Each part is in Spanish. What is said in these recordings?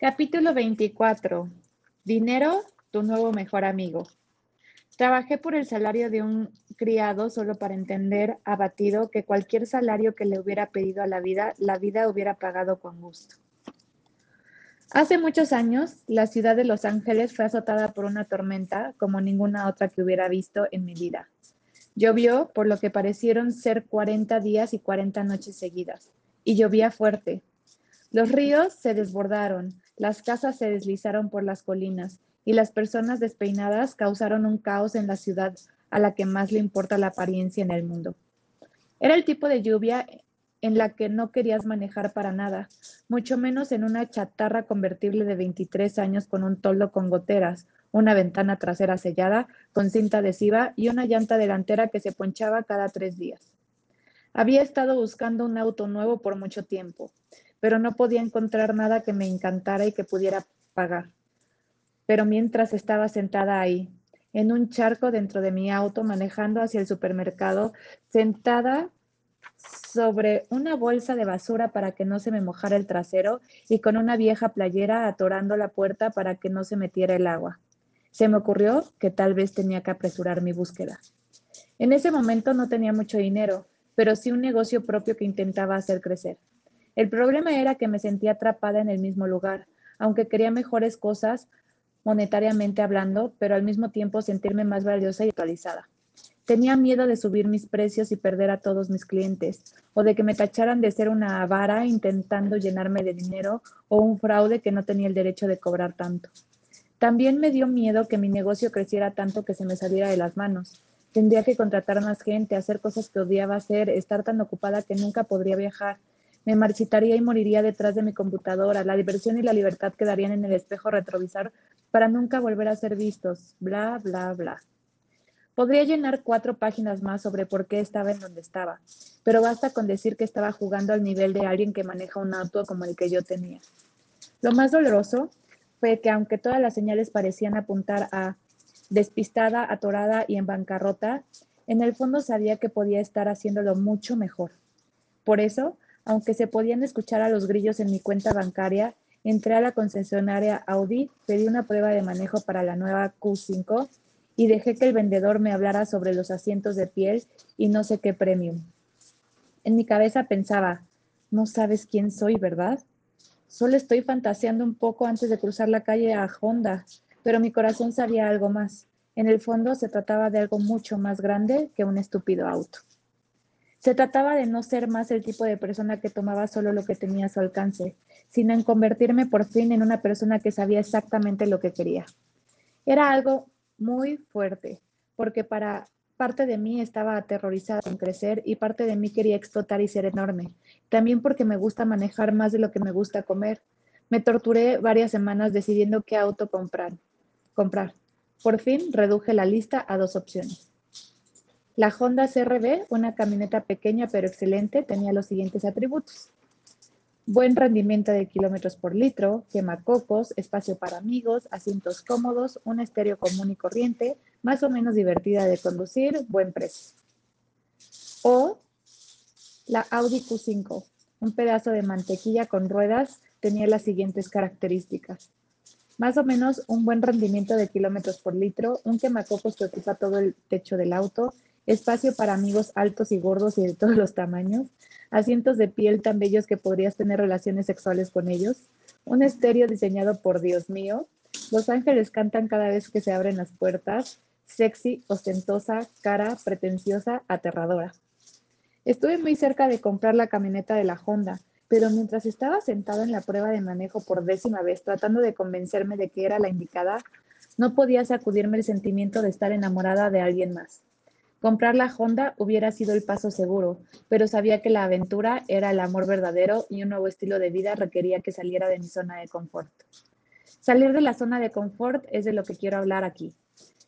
Capítulo 24. Dinero, tu nuevo mejor amigo. Trabajé por el salario de un criado solo para entender, abatido, que cualquier salario que le hubiera pedido a la vida, la vida hubiera pagado con gusto. Hace muchos años, la ciudad de Los Ángeles fue azotada por una tormenta como ninguna otra que hubiera visto en mi vida. Llovió por lo que parecieron ser 40 días y 40 noches seguidas, y llovía fuerte. Los ríos se desbordaron, las casas se deslizaron por las colinas, y las personas despeinadas causaron un caos en la ciudad a la que más le importa la apariencia en el mundo. Era el tipo de lluvia en la que no querías manejar para nada, mucho menos en una chatarra convertible de 23 años con un toldo con goteras, una ventana trasera sellada con cinta adhesiva y una llanta delantera que se ponchaba cada tres días. Había estado buscando un auto nuevo por mucho tiempo, pero no podía encontrar nada que me encantara y que pudiera pagar pero mientras estaba sentada ahí, en un charco dentro de mi auto, manejando hacia el supermercado, sentada sobre una bolsa de basura para que no se me mojara el trasero y con una vieja playera atorando la puerta para que no se metiera el agua. Se me ocurrió que tal vez tenía que apresurar mi búsqueda. En ese momento no tenía mucho dinero, pero sí un negocio propio que intentaba hacer crecer. El problema era que me sentía atrapada en el mismo lugar. Aunque quería mejores cosas, monetariamente hablando, pero al mismo tiempo sentirme más valiosa y actualizada. Tenía miedo de subir mis precios y perder a todos mis clientes, o de que me tacharan de ser una avara intentando llenarme de dinero o un fraude que no tenía el derecho de cobrar tanto. También me dio miedo que mi negocio creciera tanto que se me saliera de las manos. Tendría que contratar más gente, hacer cosas que odiaba hacer, estar tan ocupada que nunca podría viajar. Me marchitaría y moriría detrás de mi computadora. La diversión y la libertad quedarían en el espejo retrovisor para nunca volver a ser vistos, bla, bla, bla. Podría llenar cuatro páginas más sobre por qué estaba en donde estaba, pero basta con decir que estaba jugando al nivel de alguien que maneja un auto como el que yo tenía. Lo más doloroso fue que aunque todas las señales parecían apuntar a despistada, atorada y en bancarrota, en el fondo sabía que podía estar haciéndolo mucho mejor. Por eso, aunque se podían escuchar a los grillos en mi cuenta bancaria, entré a la concesionaria Audi, pedí una prueba de manejo para la nueva Q5 y dejé que el vendedor me hablara sobre los asientos de piel y no sé qué premium. En mi cabeza pensaba, no sabes quién soy, ¿verdad? Solo estoy fantaseando un poco antes de cruzar la calle a Honda, pero mi corazón sabía algo más. En el fondo se trataba de algo mucho más grande que un estúpido auto. Se trataba de no ser más el tipo de persona que tomaba solo lo que tenía a su alcance, sino en convertirme por fin en una persona que sabía exactamente lo que quería. Era algo muy fuerte, porque para parte de mí estaba aterrorizada en crecer y parte de mí quería explotar y ser enorme. También porque me gusta manejar más de lo que me gusta comer. Me torturé varias semanas decidiendo qué auto comprar. comprar. Por fin reduje la lista a dos opciones. La Honda CRV, una camioneta pequeña pero excelente, tenía los siguientes atributos. Buen rendimiento de kilómetros por litro, quemacocos, espacio para amigos, asientos cómodos, un estéreo común y corriente, más o menos divertida de conducir, buen precio. O la Audi Q5, un pedazo de mantequilla con ruedas, tenía las siguientes características. Más o menos un buen rendimiento de kilómetros por litro, un quemacocos que ocupa todo el techo del auto, espacio para amigos altos y gordos y de todos los tamaños, asientos de piel tan bellos que podrías tener relaciones sexuales con ellos, un estéreo diseñado por Dios mío, los ángeles cantan cada vez que se abren las puertas, sexy, ostentosa, cara, pretenciosa, aterradora. Estuve muy cerca de comprar la camioneta de la Honda, pero mientras estaba sentado en la prueba de manejo por décima vez tratando de convencerme de que era la indicada, no podía sacudirme el sentimiento de estar enamorada de alguien más. Comprar la Honda hubiera sido el paso seguro, pero sabía que la aventura era el amor verdadero y un nuevo estilo de vida requería que saliera de mi zona de confort. Salir de la zona de confort es de lo que quiero hablar aquí.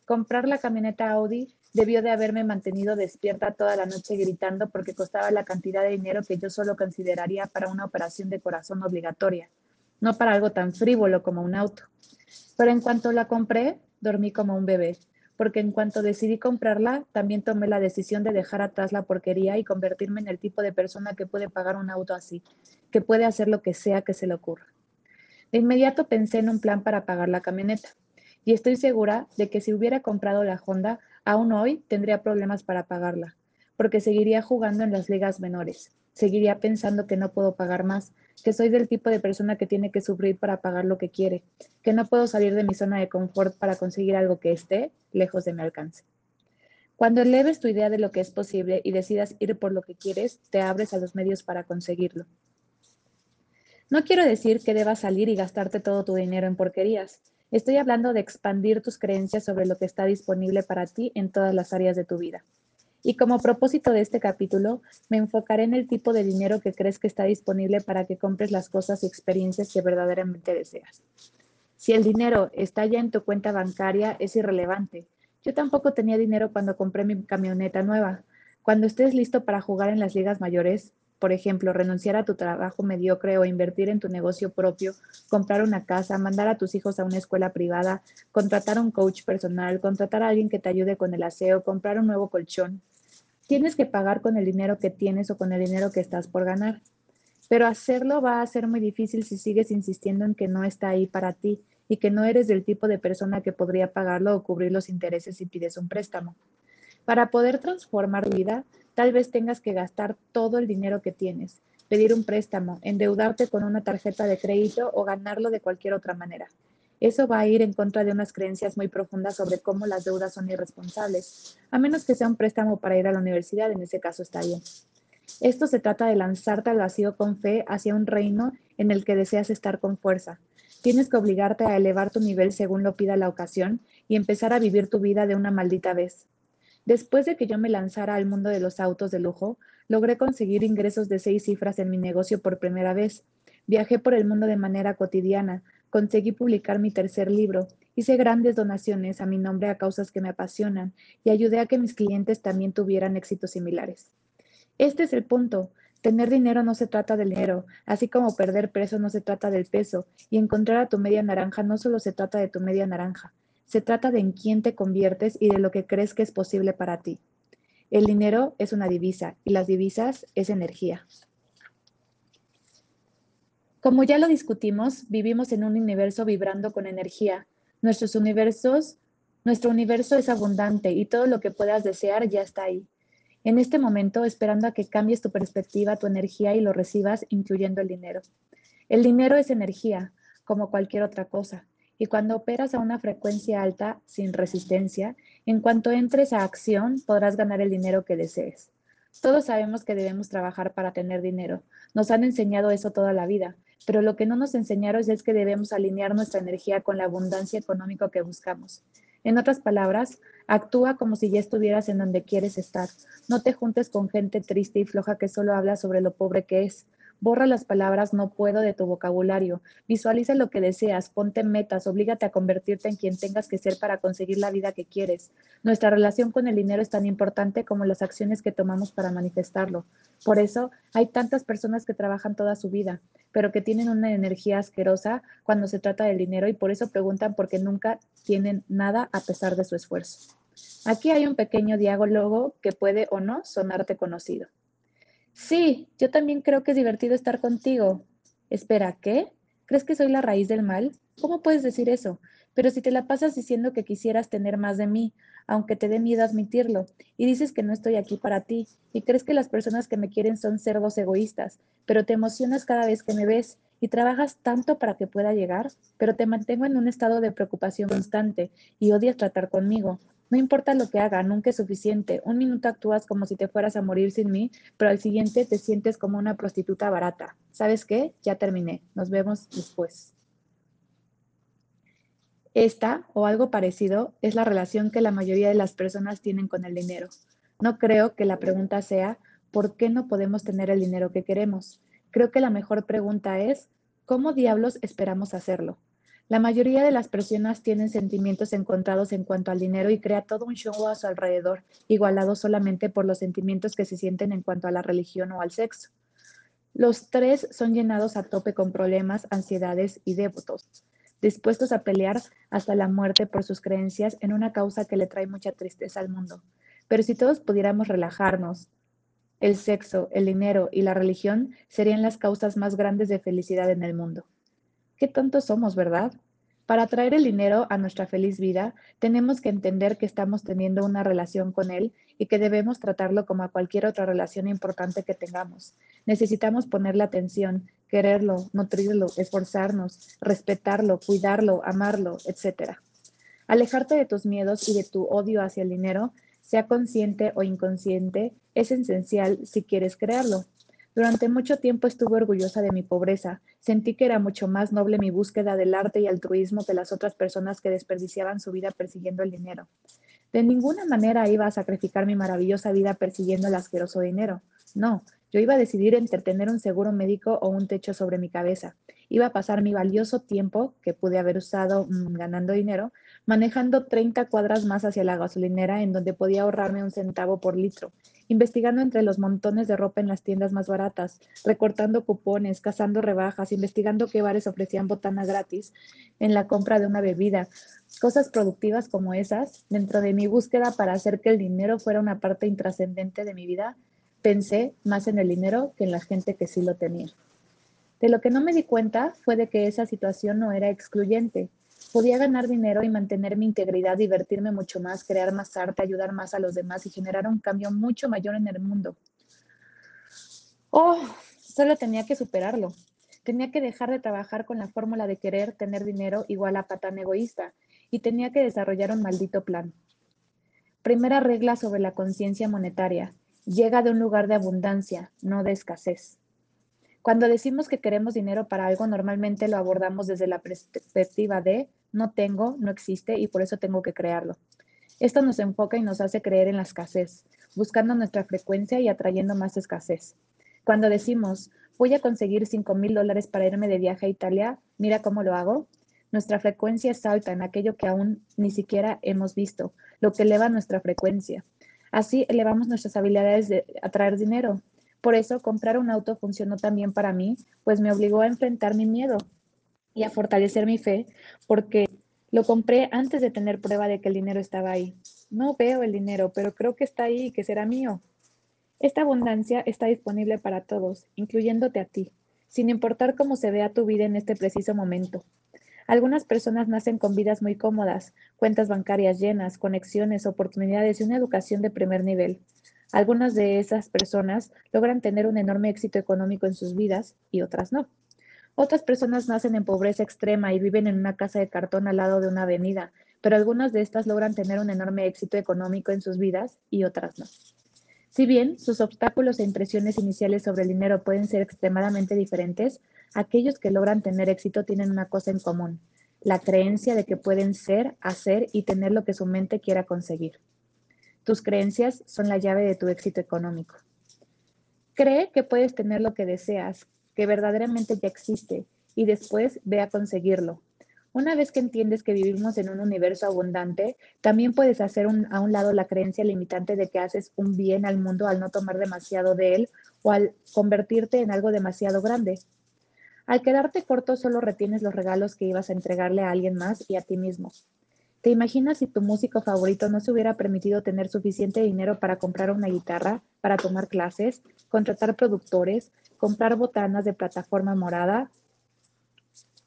Comprar la camioneta Audi debió de haberme mantenido despierta toda la noche gritando porque costaba la cantidad de dinero que yo solo consideraría para una operación de corazón obligatoria, no para algo tan frívolo como un auto. Pero en cuanto la compré, dormí como un bebé porque en cuanto decidí comprarla, también tomé la decisión de dejar atrás la porquería y convertirme en el tipo de persona que puede pagar un auto así, que puede hacer lo que sea que se le ocurra. De inmediato pensé en un plan para pagar la camioneta y estoy segura de que si hubiera comprado la Honda, aún hoy tendría problemas para pagarla, porque seguiría jugando en las ligas menores, seguiría pensando que no puedo pagar más, que soy del tipo de persona que tiene que sufrir para pagar lo que quiere, que no puedo salir de mi zona de confort para conseguir algo que esté lejos de mi alcance. Cuando eleves tu idea de lo que es posible y decidas ir por lo que quieres, te abres a los medios para conseguirlo. No quiero decir que debas salir y gastarte todo tu dinero en porquerías. Estoy hablando de expandir tus creencias sobre lo que está disponible para ti en todas las áreas de tu vida. Y como propósito de este capítulo, me enfocaré en el tipo de dinero que crees que está disponible para que compres las cosas y experiencias que verdaderamente deseas. Si el dinero está ya en tu cuenta bancaria, es irrelevante. Yo tampoco tenía dinero cuando compré mi camioneta nueva. Cuando estés listo para jugar en las ligas mayores, por ejemplo, renunciar a tu trabajo mediocre o invertir en tu negocio propio, comprar una casa, mandar a tus hijos a una escuela privada, contratar un coach personal, contratar a alguien que te ayude con el aseo, comprar un nuevo colchón. Tienes que pagar con el dinero que tienes o con el dinero que estás por ganar. Pero hacerlo va a ser muy difícil si sigues insistiendo en que no está ahí para ti y que no eres del tipo de persona que podría pagarlo o cubrir los intereses si pides un préstamo. Para poder transformar tu vida, Tal vez tengas que gastar todo el dinero que tienes, pedir un préstamo, endeudarte con una tarjeta de crédito o ganarlo de cualquier otra manera. Eso va a ir en contra de unas creencias muy profundas sobre cómo las deudas son irresponsables, a menos que sea un préstamo para ir a la universidad, en ese caso está bien. Esto se trata de lanzarte al vacío con fe hacia un reino en el que deseas estar con fuerza. Tienes que obligarte a elevar tu nivel según lo pida la ocasión y empezar a vivir tu vida de una maldita vez. Después de que yo me lanzara al mundo de los autos de lujo, logré conseguir ingresos de seis cifras en mi negocio por primera vez. Viajé por el mundo de manera cotidiana, conseguí publicar mi tercer libro, hice grandes donaciones a mi nombre a causas que me apasionan y ayudé a que mis clientes también tuvieran éxitos similares. Este es el punto. Tener dinero no se trata del dinero, así como perder peso no se trata del peso, y encontrar a tu media naranja no solo se trata de tu media naranja, se trata de en quién te conviertes y de lo que crees que es posible para ti. El dinero es una divisa y las divisas es energía. Como ya lo discutimos, vivimos en un universo vibrando con energía. Nuestros universos, nuestro universo es abundante y todo lo que puedas desear ya está ahí. En este momento, esperando a que cambies tu perspectiva, tu energía y lo recibas, incluyendo el dinero. El dinero es energía, como cualquier otra cosa. Y cuando operas a una frecuencia alta, sin resistencia, en cuanto entres a acción, podrás ganar el dinero que desees. Todos sabemos que debemos trabajar para tener dinero. Nos han enseñado eso toda la vida, pero lo que no nos enseñaron es que debemos alinear nuestra energía con la abundancia económica que buscamos. En otras palabras, actúa como si ya estuvieras en donde quieres estar. No te juntes con gente triste y floja que solo habla sobre lo pobre que es. Borra las palabras no puedo de tu vocabulario. Visualiza lo que deseas, ponte metas, oblígate a convertirte en quien tengas que ser para conseguir la vida que quieres. Nuestra relación con el dinero es tan importante como las acciones que tomamos para manifestarlo. Por eso hay tantas personas que trabajan toda su vida, pero que tienen una energía asquerosa cuando se trata del dinero y por eso preguntan por qué nunca tienen nada a pesar de su esfuerzo. Aquí hay un pequeño diálogo que puede o no sonarte conocido. Sí, yo también creo que es divertido estar contigo. Espera, ¿qué? ¿Crees que soy la raíz del mal? ¿Cómo puedes decir eso? Pero si te la pasas diciendo que quisieras tener más de mí, aunque te dé miedo admitirlo, y dices que no estoy aquí para ti, y crees que las personas que me quieren son cerdos egoístas, pero te emocionas cada vez que me ves y trabajas tanto para que pueda llegar, pero te mantengo en un estado de preocupación constante y odias tratar conmigo, no importa lo que haga, nunca es suficiente. Un minuto actúas como si te fueras a morir sin mí, pero al siguiente te sientes como una prostituta barata. ¿Sabes qué? Ya terminé. Nos vemos después. Esta, o algo parecido, es la relación que la mayoría de las personas tienen con el dinero. No creo que la pregunta sea, ¿por qué no podemos tener el dinero que queremos? Creo que la mejor pregunta es, ¿cómo diablos esperamos hacerlo? La mayoría de las personas tienen sentimientos encontrados en cuanto al dinero y crea todo un show a su alrededor, igualado solamente por los sentimientos que se sienten en cuanto a la religión o al sexo. Los tres son llenados a tope con problemas, ansiedades y devotos, dispuestos a pelear hasta la muerte por sus creencias en una causa que le trae mucha tristeza al mundo. Pero si todos pudiéramos relajarnos, el sexo, el dinero y la religión serían las causas más grandes de felicidad en el mundo. Qué tontos somos, ¿verdad? Para traer el dinero a nuestra feliz vida, tenemos que entender que estamos teniendo una relación con él y que debemos tratarlo como a cualquier otra relación importante que tengamos. Necesitamos ponerle atención, quererlo, nutrirlo, esforzarnos, respetarlo, cuidarlo, amarlo, etc. Alejarte de tus miedos y de tu odio hacia el dinero, sea consciente o inconsciente, es esencial si quieres crearlo. Durante mucho tiempo estuve orgullosa de mi pobreza. Sentí que era mucho más noble mi búsqueda del arte y altruismo que las otras personas que desperdiciaban su vida persiguiendo el dinero. De ninguna manera iba a sacrificar mi maravillosa vida persiguiendo el asqueroso dinero. No, yo iba a decidir entre tener un seguro médico o un techo sobre mi cabeza. Iba a pasar mi valioso tiempo, que pude haber usado mm, ganando dinero, manejando 30 cuadras más hacia la gasolinera en donde podía ahorrarme un centavo por litro, investigando entre los montones de ropa en las tiendas más baratas, recortando cupones, cazando rebajas, investigando qué bares ofrecían botana gratis en la compra de una bebida. Cosas productivas como esas, dentro de mi búsqueda para hacer que el dinero fuera una parte intrascendente de mi vida, pensé más en el dinero que en la gente que sí lo tenía. De lo que no me di cuenta fue de que esa situación no era excluyente. Podía ganar dinero y mantener mi integridad, divertirme mucho más, crear más arte, ayudar más a los demás y generar un cambio mucho mayor en el mundo. Oh, solo tenía que superarlo. Tenía que dejar de trabajar con la fórmula de querer tener dinero igual a patán egoísta y tenía que desarrollar un maldito plan. Primera regla sobre la conciencia monetaria llega de un lugar de abundancia, no de escasez. Cuando decimos que queremos dinero para algo, normalmente lo abordamos desde la perspectiva de no tengo, no existe y por eso tengo que crearlo. Esto nos enfoca y nos hace creer en la escasez, buscando nuestra frecuencia y atrayendo más escasez. Cuando decimos voy a conseguir 5 mil dólares para irme de viaje a Italia, mira cómo lo hago, nuestra frecuencia es alta en aquello que aún ni siquiera hemos visto, lo que eleva nuestra frecuencia. Así elevamos nuestras habilidades de atraer dinero. Por eso comprar un auto funcionó también para mí, pues me obligó a enfrentar mi miedo y a fortalecer mi fe, porque lo compré antes de tener prueba de que el dinero estaba ahí. No veo el dinero, pero creo que está ahí y que será mío. Esta abundancia está disponible para todos, incluyéndote a ti, sin importar cómo se vea tu vida en este preciso momento. Algunas personas nacen con vidas muy cómodas, cuentas bancarias llenas, conexiones, oportunidades y una educación de primer nivel. Algunas de esas personas logran tener un enorme éxito económico en sus vidas y otras no. Otras personas nacen en pobreza extrema y viven en una casa de cartón al lado de una avenida, pero algunas de estas logran tener un enorme éxito económico en sus vidas y otras no. Si bien sus obstáculos e impresiones iniciales sobre el dinero pueden ser extremadamente diferentes, aquellos que logran tener éxito tienen una cosa en común, la creencia de que pueden ser, hacer y tener lo que su mente quiera conseguir. Tus creencias son la llave de tu éxito económico. Cree que puedes tener lo que deseas, verdaderamente ya existe, y después ve a conseguirlo. Una vez que entiendes que vivimos en un universo abundante, también puedes hacer a un lado la creencia limitante de que haces un bien al mundo al no tomar demasiado de él o al convertirte en algo demasiado grande. Al quedarte corto, solo retienes los regalos que ibas a entregarle a alguien más y a ti mismo. ¿Te imaginas si tu músico favorito no se hubiera permitido tener suficiente dinero para comprar una guitarra, para tomar clases, contratar productores, comprar botanas de plataforma morada,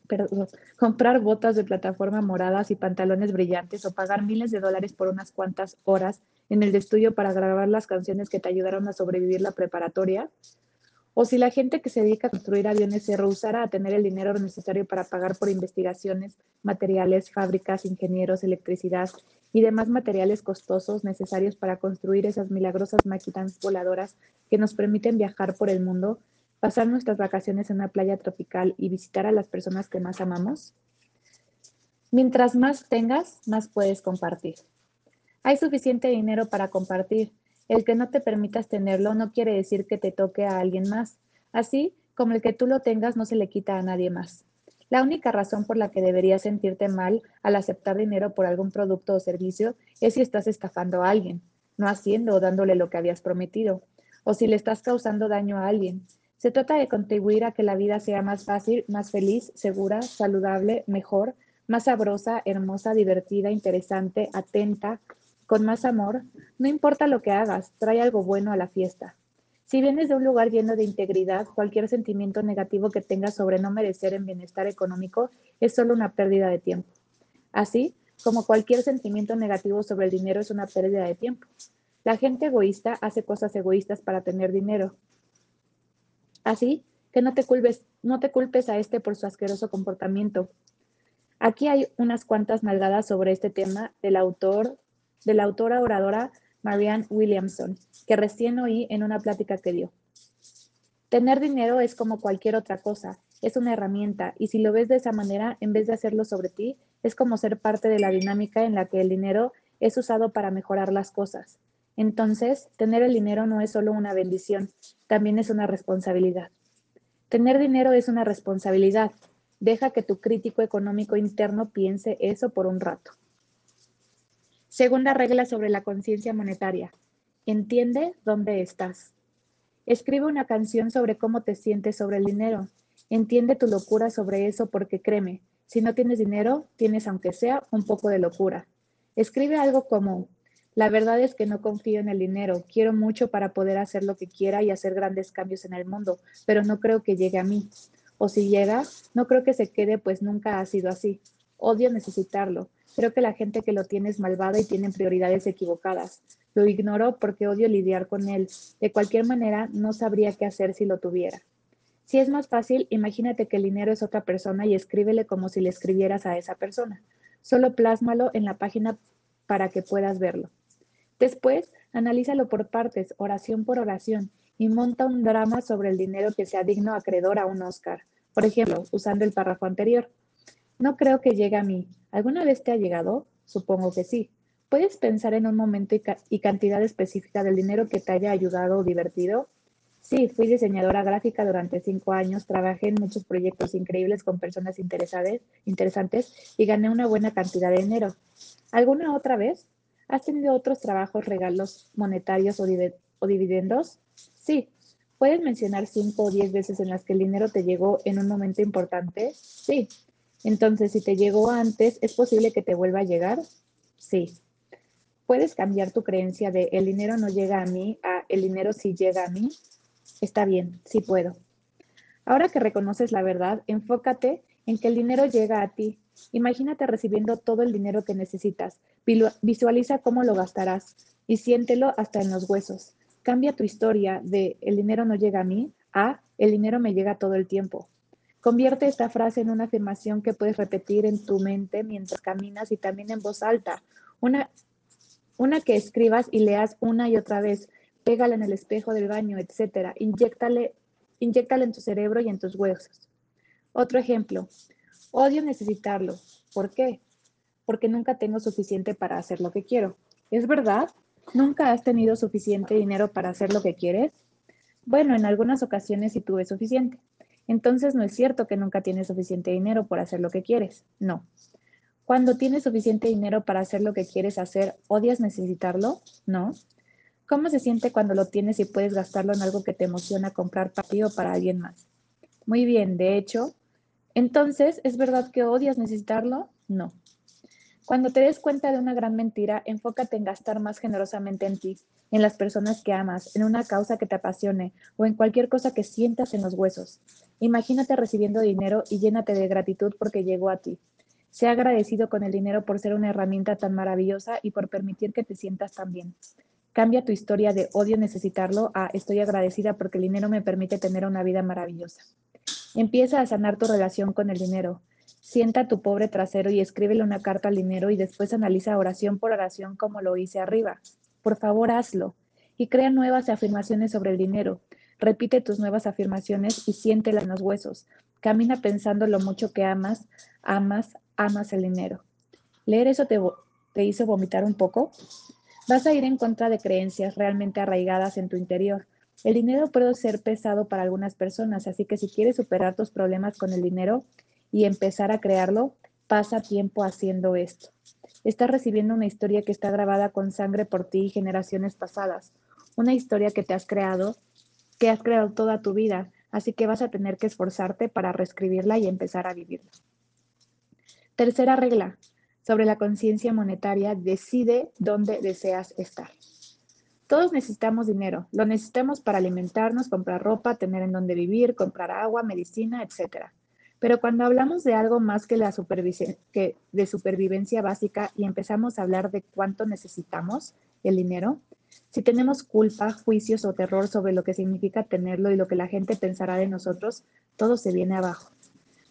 perdón, comprar botas de plataforma moradas y pantalones brillantes o pagar miles de dólares por unas cuantas horas en el estudio para grabar las canciones que te ayudaron a sobrevivir la preparatoria? O si la gente que se dedica a construir aviones se rehusara a tener el dinero necesario para pagar por investigaciones, materiales, fábricas, ingenieros, electricidad y demás materiales costosos necesarios para construir esas milagrosas máquinas voladoras que nos permiten viajar por el mundo, pasar nuestras vacaciones en una playa tropical y visitar a las personas que más amamos. Mientras más tengas, más puedes compartir. Hay suficiente dinero para compartir el que no te permitas tenerlo no quiere decir que te toque a alguien más. Así como el que tú lo tengas no se le quita a nadie más. La única razón por la que deberías sentirte mal al aceptar dinero por algún producto o servicio es si estás estafando a alguien, no haciendo o dándole lo que habías prometido, o si le estás causando daño a alguien. Se trata de contribuir a que la vida sea más fácil, más feliz, segura, saludable, mejor, más sabrosa, hermosa, divertida, interesante, atenta, con más amor, no importa lo que hagas, trae algo bueno a la fiesta. Si vienes de un lugar lleno de integridad, cualquier sentimiento negativo que tengas sobre no merecer en bienestar económico es solo una pérdida de tiempo. Así como cualquier sentimiento negativo sobre el dinero es una pérdida de tiempo. La gente egoísta hace cosas egoístas para tener dinero. Así que no te culpes, no te culpes a este por su asqueroso comportamiento. Aquí hay unas cuantas nalgadas sobre este tema del autor, de la autora oradora Marianne Williamson, que recién oí en una plática que dio. Tener dinero es como cualquier otra cosa, es una herramienta y si lo ves de esa manera, en vez de hacerlo sobre ti, es como ser parte de la dinámica en la que el dinero es usado para mejorar las cosas. Entonces, tener el dinero no es solo una bendición, también es una responsabilidad. Tener dinero es una responsabilidad. Deja que tu crítico económico interno piense eso por un rato. Segunda regla sobre la conciencia monetaria. Entiende dónde estás. Escribe una canción sobre cómo te sientes sobre el dinero. Entiende tu locura sobre eso porque créeme, si no tienes dinero, tienes aunque sea un poco de locura. Escribe algo como, la verdad es que no confío en el dinero. Quiero mucho para poder hacer lo que quiera y hacer grandes cambios en el mundo, pero no creo que llegue a mí. O si llega, no creo que se quede, pues nunca ha sido así. Odio necesitarlo. Creo que la gente que lo tiene es malvada y tiene prioridades equivocadas. Lo ignoro porque odio lidiar con él. De cualquier manera, no sabría qué hacer si lo tuviera. Si es más fácil, imagínate que el dinero es otra persona y escríbele como si le escribieras a esa persona. Solo plásmalo en la página para que puedas verlo. Después, analízalo por partes, oración por oración, y monta un drama sobre el dinero que sea digno acreedor a un Oscar. Por ejemplo, usando el párrafo anterior. No creo que llegue a mí. ¿Alguna vez te ha llegado? Supongo que sí. ¿Puedes pensar en un momento y, cantidad específica del dinero que te haya ayudado o divertido? Sí, fui diseñadora gráfica durante cinco años, trabajé en muchos proyectos increíbles con personas interesantes y gané una buena cantidad de dinero. ¿Alguna otra vez? ¿Has tenido otros trabajos, regalos monetarios o, dividendos? Sí. ¿Puedes mencionar cinco o diez veces en las que el dinero te llegó en un momento importante? Sí. Entonces, si te llegó antes, ¿es posible que te vuelva a llegar? Sí. ¿Puedes cambiar tu creencia de el dinero no llega a mí a el dinero sí llega a mí? Está bien, sí puedo. Ahora que reconoces la verdad, enfócate en que el dinero llega a ti. Imagínate recibiendo todo el dinero que necesitas, Visualiza cómo lo gastarás y siéntelo hasta en los huesos. Cambia tu historia de el dinero no llega a mí a el dinero me llega todo el tiempo. Convierte esta frase en una afirmación que puedes repetir en tu mente mientras caminas y también en voz alta. Una, una que escribas y leas una y otra vez. Pégala en el espejo del baño, etc. Inyéctale, inyéctale en tu cerebro y en tus huesos. Otro ejemplo. Odio necesitarlo. ¿Por qué? porque nunca tengo suficiente para hacer lo que quiero. ¿Es verdad? ¿Nunca has tenido suficiente dinero para hacer lo que quieres? Bueno, en algunas ocasiones sí tuve suficiente. Entonces no es cierto que nunca tienes suficiente dinero para hacer lo que quieres. No. Cuando tienes suficiente dinero para hacer lo que quieres hacer, ¿odias necesitarlo? No. ¿Cómo se siente cuando lo tienes y puedes gastarlo en algo que te emociona comprar para ti o para alguien más? Muy bien, de hecho, entonces, ¿es verdad que odias necesitarlo? No. Cuando te des cuenta de una gran mentira, enfócate en gastar más generosamente en ti, en las personas que amas, en una causa que te apasione o en cualquier cosa que sientas en los huesos. Imagínate recibiendo dinero y llénate de gratitud porque llegó a ti. Sea agradecido con el dinero por ser una herramienta tan maravillosa y por permitir que te sientas tan bien. Cambia tu historia de odio necesitarlo a estoy agradecida porque el dinero me permite tener una vida maravillosa. Empieza a sanar tu relación con el dinero. Sienta tu pobre trasero y escríbele una carta al dinero y después analiza oración por oración como lo hice arriba. Por favor, hazlo. Y crea nuevas afirmaciones sobre el dinero. Repite tus nuevas afirmaciones y siéntelas en los huesos. Camina pensando lo mucho que amas, amas, amas el dinero. ¿Leer eso te, te hizo vomitar un poco? Vas a ir en contra de creencias realmente arraigadas en tu interior. El dinero puede ser pesado para algunas personas, así que si quieres superar tus problemas con el dinero, y empezar a crearlo, pasa tiempo haciendo esto. Estás recibiendo una historia que está grabada con sangre por ti y generaciones pasadas, una historia que te has creado, que has creado toda tu vida, así que vas a tener que esforzarte para reescribirla y empezar a vivirla. Tercera regla sobre la conciencia monetaria, decide dónde deseas estar. Todos necesitamos dinero. Lo necesitamos para alimentarnos, comprar ropa, tener en dónde vivir, comprar agua, medicina, etc. Pero cuando hablamos de algo más que, la que de supervivencia básica y empezamos a hablar de cuánto necesitamos el dinero, si tenemos culpa, juicios o terror sobre lo que significa tenerlo y lo que la gente pensará de nosotros, todo se viene abajo.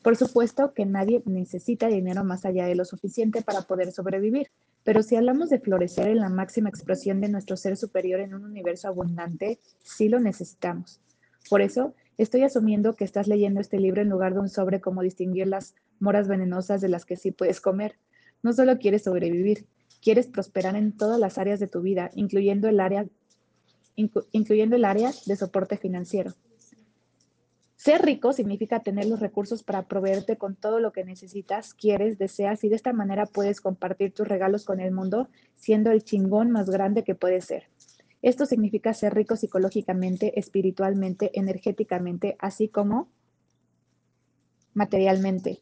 Por supuesto que nadie necesita dinero más allá de lo suficiente para poder sobrevivir. Pero si hablamos de florecer en la máxima expresión de nuestro ser superior en un universo abundante, sí lo necesitamos. Por eso, estoy asumiendo que estás leyendo este libro en lugar de un sobre cómo distinguir las moras venenosas de las que sí puedes comer. No solo quieres sobrevivir, quieres prosperar en todas las áreas de tu vida, incluyendo el área, incluyendo el área de soporte financiero. Ser rico significa tener los recursos para proveerte con todo lo que necesitas, quieres, deseas y de esta manera puedes compartir tus regalos con el mundo siendo el chingón más grande que puedes ser. Esto significa ser rico psicológicamente, espiritualmente, energéticamente, así como materialmente.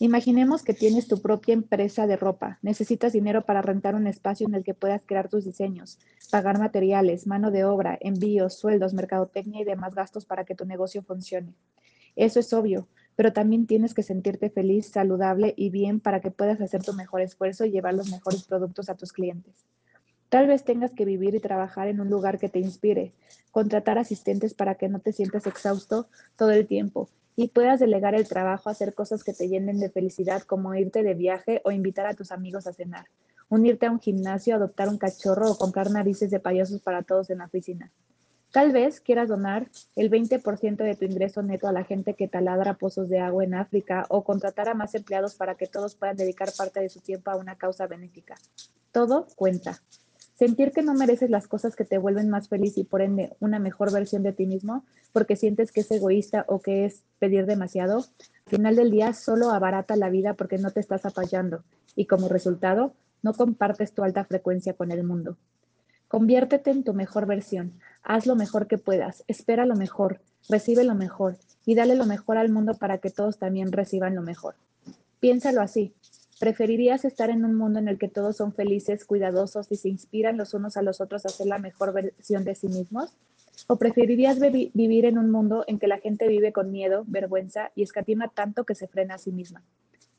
Imaginemos que tienes tu propia empresa de ropa. Necesitas dinero para rentar un espacio en el que puedas crear tus diseños, pagar materiales, mano de obra, envíos, sueldos, mercadotecnia y demás gastos para que tu negocio funcione. Eso es obvio, pero también tienes que sentirte feliz, saludable y bien para que puedas hacer tu mejor esfuerzo y llevar los mejores productos a tus clientes. Tal vez tengas que vivir y trabajar en un lugar que te inspire, contratar asistentes para que no te sientas exhausto todo el tiempo y puedas delegar el trabajo a hacer cosas que te llenen de felicidad como irte de viaje o invitar a tus amigos a cenar, unirte a un gimnasio, adoptar un cachorro o comprar narices de payasos para todos en la oficina. Tal vez quieras donar el 20% de tu ingreso neto a la gente que taladra pozos de agua en África o contratar a más empleados para que todos puedan dedicar parte de su tiempo a una causa benéfica. Todo cuenta. Sentir que no mereces las cosas que te vuelven más feliz y por ende una mejor versión de ti mismo porque sientes que es egoísta o que es pedir demasiado, al final del día solo abarata la vida porque no te estás apoyando y como resultado no compartes tu alta frecuencia con el mundo. Conviértete en tu mejor versión, haz lo mejor que puedas, espera lo mejor, recibe lo mejor. Y dale lo mejor al mundo para que todos también reciban lo mejor. Piénsalo así, ¿Preferirías estar en un mundo en el que todos son felices, cuidadosos y se inspiran los unos a los otros a ser la mejor versión de sí mismos? ¿O preferirías vivir en un mundo en que la gente vive con miedo, vergüenza y escatima tanto que se frena a sí misma?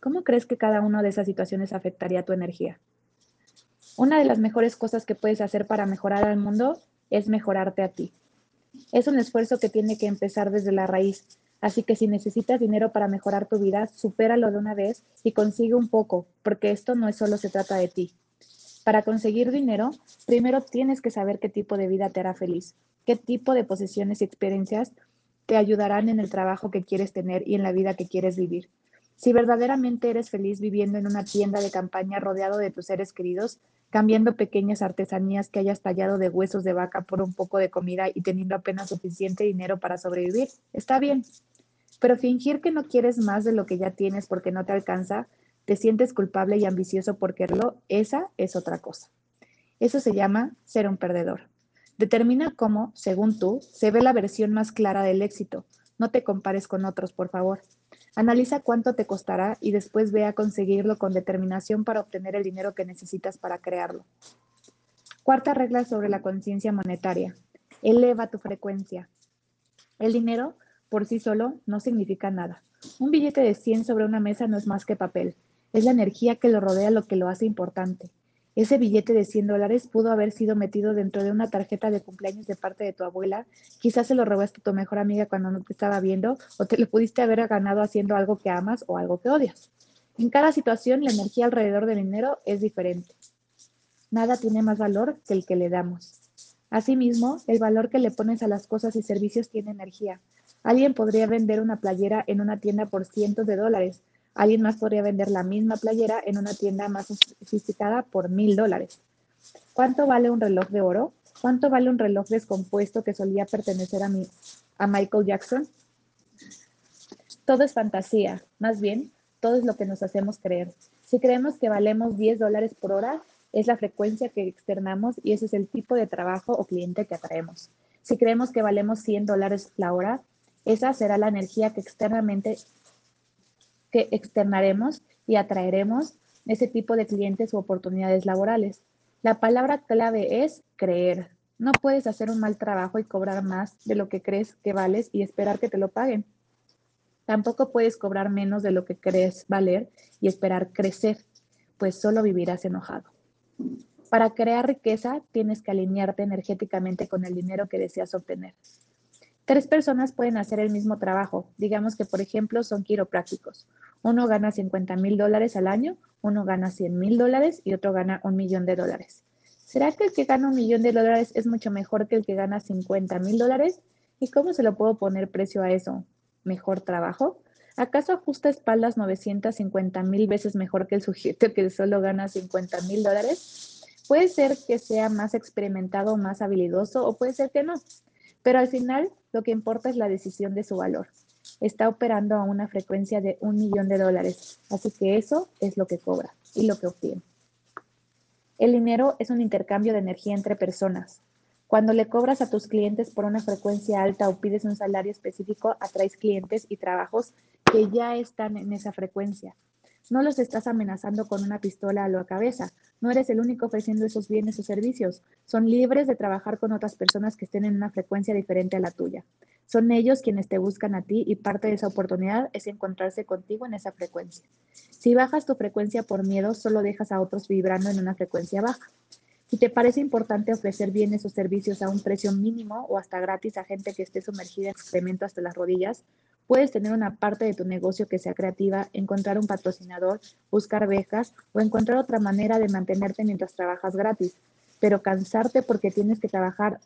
¿Cómo crees que cada una de esas situaciones afectaría tu energía? Una de las mejores cosas que puedes hacer para mejorar al mundo es mejorarte a ti. Es un esfuerzo que tiene que empezar desde la raíz, Así que si necesitas dinero para mejorar tu vida, supéralo de una vez y consigue un poco, porque esto no es solo se trata de ti. Para conseguir dinero, primero tienes que saber qué tipo de vida te hará feliz, qué tipo de posesiones y experiencias te ayudarán en el trabajo que quieres tener y en la vida que quieres vivir. Si verdaderamente eres feliz viviendo en una tienda de campaña rodeado de tus seres queridos, cambiando pequeñas artesanías que hayas tallado de huesos de vaca por un poco de comida y teniendo apenas suficiente dinero para sobrevivir, está bien. Pero fingir que no quieres más de lo que ya tienes porque no te alcanza, te sientes culpable y ambicioso por quererlo, esa es otra cosa. Eso se llama ser un perdedor. Determina cómo, según tú, se ve la versión más clara del éxito. No te compares con otros, por favor. Analiza cuánto te costará y después ve a conseguirlo con determinación para obtener el dinero que necesitas para crearlo. Cuarta regla sobre la conciencia monetaria. Eleva tu frecuencia. El dinero por sí solo no significa nada. Un billete de 100 sobre una mesa no es más que papel. Es la energía que lo rodea lo que lo hace importante. Ese billete de 100 dólares pudo haber sido metido dentro de una tarjeta de cumpleaños de parte de tu abuela. Quizás se lo robaste a tu mejor amiga cuando no te estaba viendo o te lo pudiste haber ganado haciendo algo que amas o algo que odias. En cada situación, la energía alrededor del dinero es diferente. Nada tiene más valor que el que le damos. Asimismo, el valor que le pones a las cosas y servicios tiene energía. Alguien podría vender una playera en una tienda por cientos de dólares. Alguien más podría vender la misma playera en una tienda más sofisticada por mil dólares. ¿Cuánto vale un reloj de oro? ¿Cuánto vale un reloj descompuesto que solía pertenecer a, a Michael Jackson? Todo es fantasía, más bien, todo es lo que nos hacemos creer. Si creemos que valemos 10 dólares por hora, es la frecuencia que externamos y ese es el tipo de trabajo o cliente que atraemos. Si creemos que valemos 100 dólares la hora, esa será la energía que externamente que externaremos y atraeremos ese tipo de clientes u oportunidades laborales. La palabra clave es creer. No puedes hacer un mal trabajo y cobrar más de lo que crees que vales y esperar que te lo paguen. Tampoco puedes cobrar menos de lo que crees valer y esperar crecer, pues solo vivirás enojado. Para crear riqueza, tienes que alinearte energéticamente con el dinero que deseas obtener. Tres personas pueden hacer el mismo trabajo. Digamos que, por ejemplo, son quiroprácticos. Uno gana 50 mil dólares al año, uno gana 100 mil dólares y otro gana un millón de dólares. ¿Será que el que gana un millón de dólares es mucho mejor que el que gana 50 mil dólares? ¿Y cómo se lo puedo poner precio a eso? ¿Mejor trabajo? ¿Acaso ajusta espaldas 950 mil veces mejor que el sujeto que solo gana 50 mil dólares? Puede ser que sea más experimentado, más habilidoso o puede ser que no. Pero al final lo que importa es la decisión de su valor. Está operando a una frecuencia de un millón de dólares, así que eso es lo que cobra y lo que obtiene. El dinero es un intercambio de energía entre personas. Cuando le cobras a tus clientes por una frecuencia alta o pides un salario específico, atraes clientes y trabajos que ya están en esa frecuencia. No los estás amenazando con una pistola a la cabeza. No eres el único ofreciendo esos bienes o servicios. Son libres de trabajar con otras personas que estén en una frecuencia diferente a la tuya. Son ellos quienes te buscan a ti y parte de esa oportunidad es encontrarse contigo en esa frecuencia. Si bajas tu frecuencia por miedo, solo dejas a otros vibrando en una frecuencia baja. Si te parece importante ofrecer bienes o servicios a un precio mínimo o hasta gratis a gente que esté sumergida en excremento hasta las rodillas, puedes tener una parte de tu negocio que sea creativa, encontrar un patrocinador, buscar becas o encontrar otra manera de mantenerte mientras trabajas gratis. Pero cansarte porque tienes que trabajar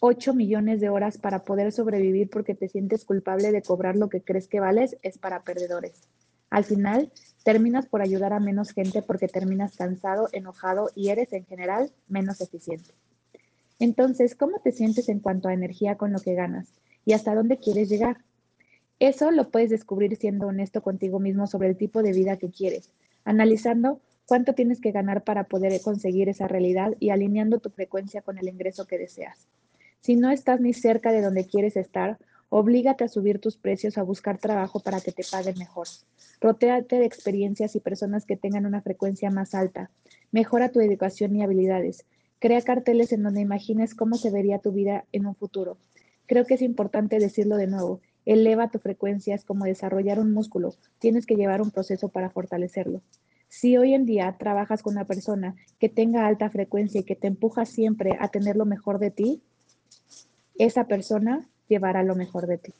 8 millones de horas para poder sobrevivir porque te sientes culpable de cobrar lo que crees que vales es para perdedores. Al final, terminas por ayudar a menos gente porque terminas cansado, enojado y eres en general menos eficiente. Entonces, ¿cómo te sientes en cuanto a energía con lo que ganas? ¿Y hasta dónde quieres llegar? Eso lo puedes descubrir siendo honesto contigo mismo sobre el tipo de vida que quieres, analizando cuánto tienes que ganar para poder conseguir esa realidad y alineando tu frecuencia con el ingreso que deseas. Si no estás ni cerca de donde quieres estar, oblígate a subir tus precios, a buscar trabajo para que te paguen mejor. Rotéate de experiencias y personas que tengan una frecuencia más alta. Mejora tu educación y habilidades. Crea carteles en donde imagines cómo se vería tu vida en un futuro. Creo que es importante decirlo de nuevo. Eleva tu frecuencia, es como desarrollar un músculo. Tienes que llevar un proceso para fortalecerlo. Si hoy en día trabajas con una persona que tenga alta frecuencia y que te empuja siempre a tener lo mejor de ti, esa persona llevará lo mejor de ti.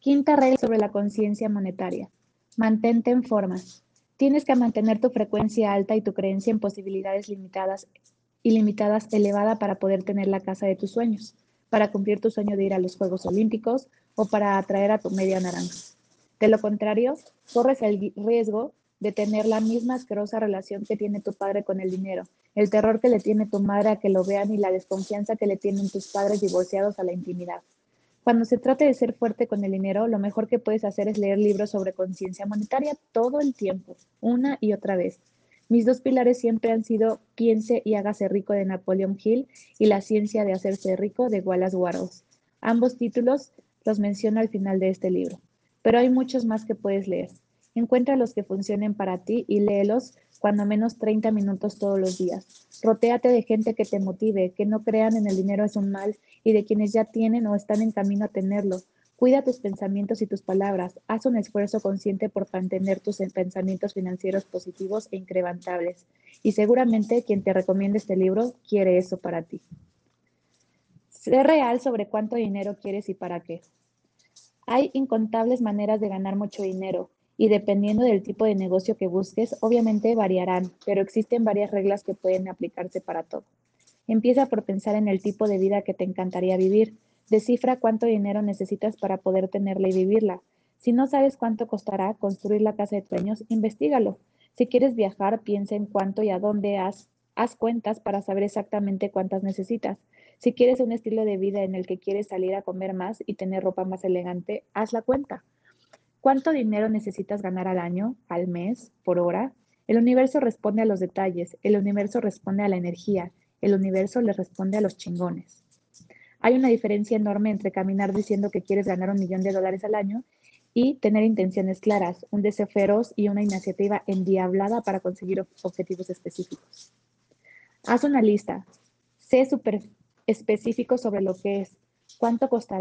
Quinta regla sobre la conciencia monetaria. Mantente en forma. Tienes que mantener tu frecuencia alta y tu creencia en posibilidades limitadas ilimitadas elevada para poder tener la casa de tus sueños, para cumplir tu sueño de ir a los Juegos Olímpicos o para atraer a tu media naranja. De lo contrario, corres el riesgo de tener la misma asquerosa relación que tiene tu padre con el dinero el terror que le tiene tu madre a que lo vean y la desconfianza que le tienen tus padres divorciados a la intimidad. Cuando se trate de ser fuerte con el dinero, lo mejor que puedes hacer es leer libros sobre conciencia monetaria todo el tiempo, una y otra vez. Mis dos pilares siempre han sido Piense y hágase rico de Napoleon Hill y La ciencia de hacerse rico de Wallace Wattles. Ambos títulos los menciono al final de este libro, pero hay muchos más que puedes leer. Encuentra los que funcionen para ti y léelos cuando menos 30 minutos todos los días. Rotéate de gente que te motive, que no crean en el dinero es un mal y de quienes ya tienen o están en camino a tenerlo. Cuida tus pensamientos y tus palabras. Haz un esfuerzo consciente por mantener tus pensamientos financieros positivos e increvantables. Y seguramente quien te recomiende este libro quiere eso para ti. Sé real sobre cuánto dinero quieres y para qué. Hay incontables maneras de ganar mucho dinero y dependiendo del tipo de negocio que busques, obviamente variarán, pero existen varias reglas que pueden aplicarse para todo. Empieza por pensar en el tipo de vida que te encantaría vivir. Descifra cuánto dinero necesitas para poder tenerla y vivirla. Si no sabes cuánto costará construir la casa de sueños, investigalo. Si quieres viajar, piensa en cuánto y a dónde has, haz cuentas para saber exactamente cuántas necesitas. Si quieres un estilo de vida en el que quieres salir a comer más y tener ropa más elegante, haz la cuenta. ¿Cuánto dinero necesitas ganar al año, al mes, por hora? El universo responde a los detalles, el universo responde a la energía, el universo le responde a los chingones. Hay una diferencia enorme entre caminar diciendo que quieres ganar un millón de dólares al año Y tener intenciones claras, un deseo feroz y una iniciativa endiablada para conseguir objetivos específicos. Haz una lista. Sé súper específico sobre lo que es, cuánto costará